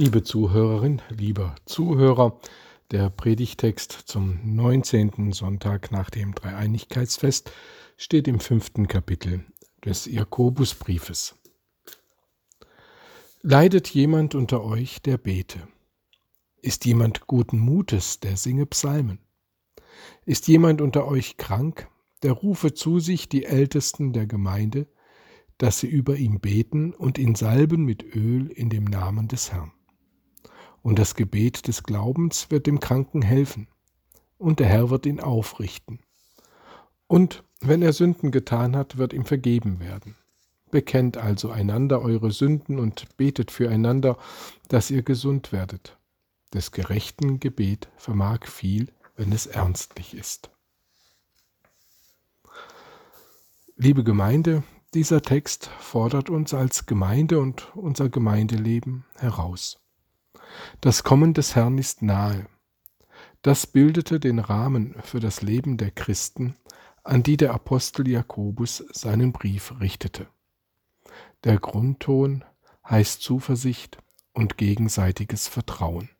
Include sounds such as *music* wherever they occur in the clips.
Liebe Zuhörerin, lieber Zuhörer, der Predigtext zum 19. Sonntag nach dem Dreieinigkeitsfest steht im fünften Kapitel des Jakobusbriefes. Leidet jemand unter euch, der bete? Ist jemand guten Mutes, der singe Psalmen? Ist jemand unter euch krank, der rufe zu sich die Ältesten der Gemeinde, dass sie über ihn beten und ihn salben mit Öl in dem Namen des Herrn. Und das Gebet des Glaubens wird dem Kranken helfen, und der Herr wird ihn aufrichten. Und wenn er Sünden getan hat, wird ihm vergeben werden. Bekennt also einander eure Sünden und betet füreinander, dass ihr gesund werdet. Des gerechten Gebet vermag viel, wenn es ernstlich ist. Liebe Gemeinde, dieser Text fordert uns als Gemeinde und unser Gemeindeleben heraus. Das Kommen des Herrn ist nahe. Das bildete den Rahmen für das Leben der Christen, an die der Apostel Jakobus seinen Brief richtete. Der Grundton heißt Zuversicht und gegenseitiges Vertrauen.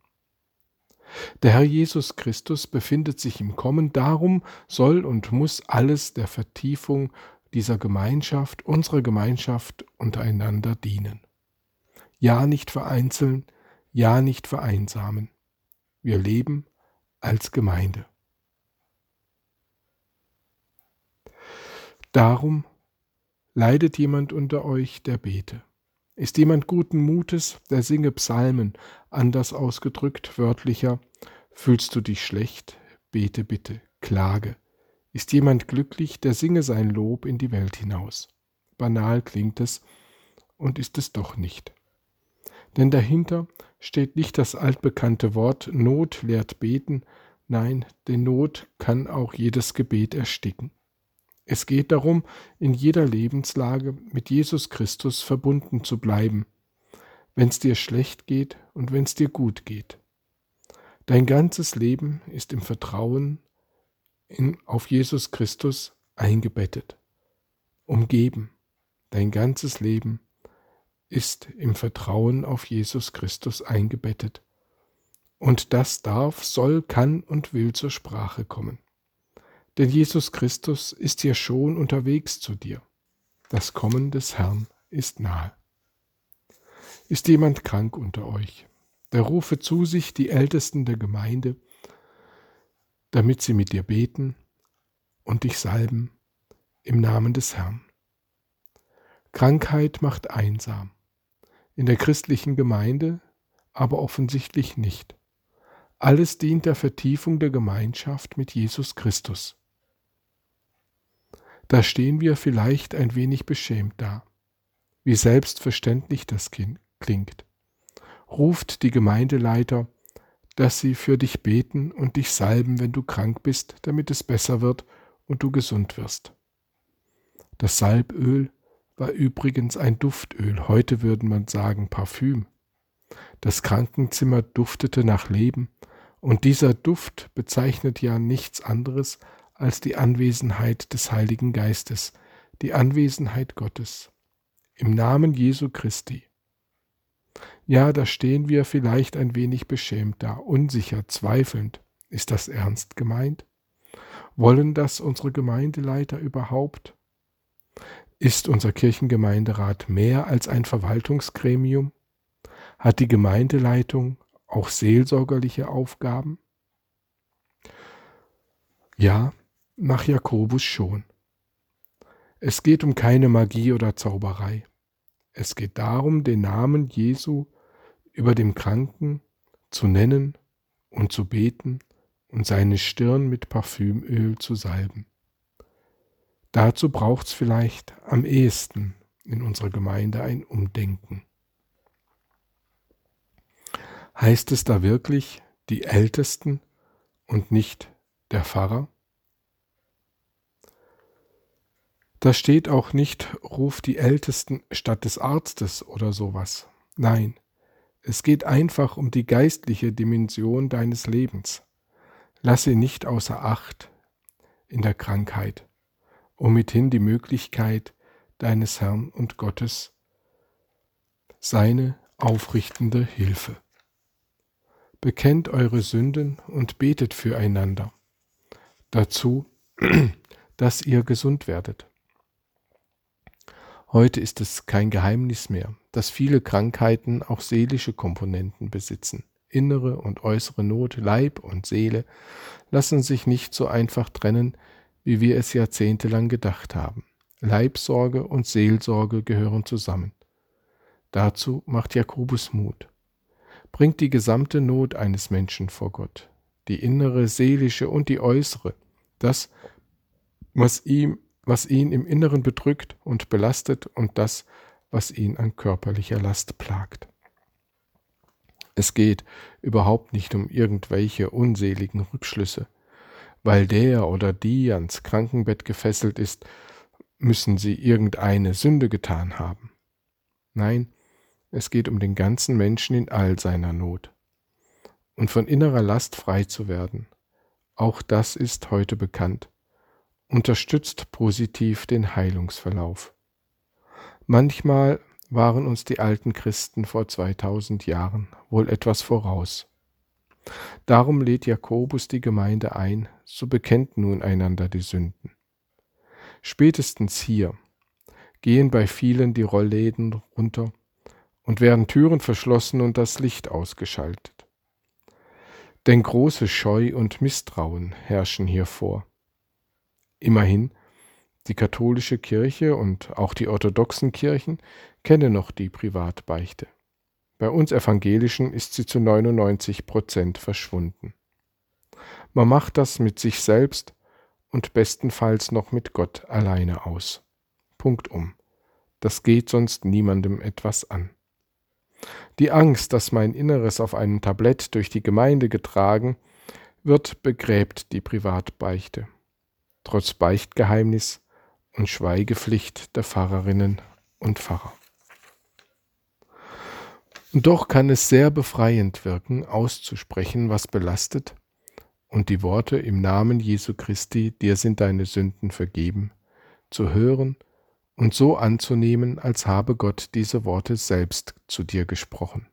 Der Herr Jesus Christus befindet sich im Kommen, darum soll und muss alles der Vertiefung dieser Gemeinschaft, unserer Gemeinschaft untereinander dienen. Ja, nicht vereinzeln, ja, nicht vereinsamen. Wir leben als Gemeinde. Darum leidet jemand unter euch, der bete. Ist jemand guten Mutes, der singe Psalmen, anders ausgedrückt, wörtlicher, fühlst du dich schlecht, bete bitte, klage, ist jemand glücklich, der singe sein Lob in die Welt hinaus. Banal klingt es und ist es doch nicht. Denn dahinter steht nicht das altbekannte Wort Not lehrt beten, nein, denn Not kann auch jedes Gebet ersticken. Es geht darum, in jeder Lebenslage mit Jesus Christus verbunden zu bleiben, wenn es dir schlecht geht und wenn es dir gut geht. Dein ganzes Leben ist im Vertrauen in, auf Jesus Christus eingebettet, umgeben. Dein ganzes Leben ist im Vertrauen auf Jesus Christus eingebettet. Und das darf, soll, kann und will zur Sprache kommen. Denn Jesus Christus ist ja schon unterwegs zu dir. Das Kommen des Herrn ist nahe. Ist jemand krank unter euch, der rufe zu sich die Ältesten der Gemeinde, damit sie mit dir beten und dich salben im Namen des Herrn. Krankheit macht einsam, in der christlichen Gemeinde aber offensichtlich nicht. Alles dient der Vertiefung der Gemeinschaft mit Jesus Christus. Da stehen wir vielleicht ein wenig beschämt da, wie selbstverständlich das klingt. Ruft die Gemeindeleiter dass sie für dich beten und dich salben, wenn du krank bist, damit es besser wird und du gesund wirst. Das Salböl war übrigens ein Duftöl, heute würde man sagen Parfüm. Das Krankenzimmer duftete nach Leben, und dieser Duft bezeichnet ja nichts anderes als die Anwesenheit des Heiligen Geistes, die Anwesenheit Gottes. Im Namen Jesu Christi. Ja, da stehen wir vielleicht ein wenig beschämt da, unsicher, zweifelnd. Ist das ernst gemeint? Wollen das unsere Gemeindeleiter überhaupt? Ist unser Kirchengemeinderat mehr als ein Verwaltungsgremium? Hat die Gemeindeleitung auch seelsorgerliche Aufgaben? Ja, nach Jakobus schon. Es geht um keine Magie oder Zauberei. Es geht darum, den Namen Jesu über dem Kranken zu nennen und zu beten und seine Stirn mit Parfümöl zu salben. Dazu braucht es vielleicht am ehesten in unserer Gemeinde ein Umdenken. Heißt es da wirklich die Ältesten und nicht der Pfarrer? Da steht auch nicht, ruf die Ältesten statt des Arztes oder sowas. Nein, es geht einfach um die geistliche Dimension deines Lebens. Lass sie nicht außer Acht in der Krankheit, um mithin die Möglichkeit deines Herrn und Gottes, seine aufrichtende Hilfe. bekennt eure Sünden und betet füreinander. Dazu, *clears throat* dass ihr gesund werdet. Heute ist es kein Geheimnis mehr, dass viele Krankheiten auch seelische Komponenten besitzen. Innere und äußere Not, Leib und Seele lassen sich nicht so einfach trennen, wie wir es jahrzehntelang gedacht haben. Leibsorge und Seelsorge gehören zusammen. Dazu macht Jakobus Mut. Bringt die gesamte Not eines Menschen vor Gott, die innere, seelische und die äußere, das, was ihm, was ihn im Inneren bedrückt und belastet und das, was ihn an körperlicher Last plagt. Es geht überhaupt nicht um irgendwelche unseligen Rückschlüsse. Weil der oder die ans Krankenbett gefesselt ist, müssen sie irgendeine Sünde getan haben. Nein, es geht um den ganzen Menschen in all seiner Not. Und von innerer Last frei zu werden, auch das ist heute bekannt, unterstützt positiv den Heilungsverlauf. Manchmal waren uns die alten Christen vor 2000 Jahren wohl etwas voraus. Darum lädt Jakobus die Gemeinde ein, so bekennt nun einander die Sünden. Spätestens hier gehen bei vielen die Rollläden runter und werden Türen verschlossen und das Licht ausgeschaltet. Denn große Scheu und Misstrauen herrschen hier vor. Immerhin, die katholische Kirche und auch die orthodoxen Kirchen kennen noch die Privatbeichte. Bei uns Evangelischen ist sie zu 99 Prozent verschwunden. Man macht das mit sich selbst und bestenfalls noch mit Gott alleine aus. Punkt um. Das geht sonst niemandem etwas an. Die Angst, dass mein Inneres auf einem Tablett durch die Gemeinde getragen wird, begräbt die Privatbeichte. Trotz Beichtgeheimnis und Schweigepflicht der Pfarrerinnen und Pfarrer. Und doch kann es sehr befreiend wirken, auszusprechen, was belastet, und die Worte im Namen Jesu Christi, dir sind deine Sünden vergeben, zu hören und so anzunehmen, als habe Gott diese Worte selbst zu dir gesprochen.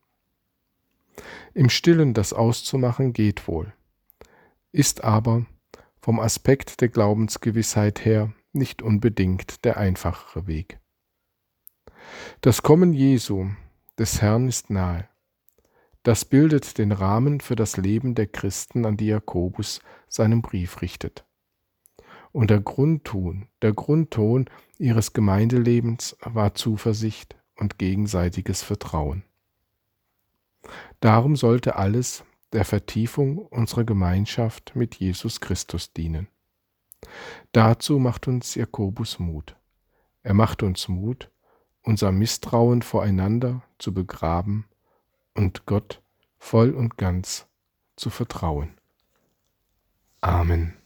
Im stillen das auszumachen geht wohl, ist aber vom Aspekt der Glaubensgewissheit her nicht unbedingt der einfachere Weg. Das Kommen Jesu, des Herrn, ist nahe. Das bildet den Rahmen für das Leben der Christen, an die Jakobus seinen Brief richtet. Und der Grundton, der Grundton ihres Gemeindelebens war Zuversicht und gegenseitiges Vertrauen. Darum sollte alles der Vertiefung unserer Gemeinschaft mit Jesus Christus dienen. Dazu macht uns Jakobus Mut. Er macht uns Mut, unser Misstrauen voreinander zu begraben und Gott voll und ganz zu vertrauen. Amen.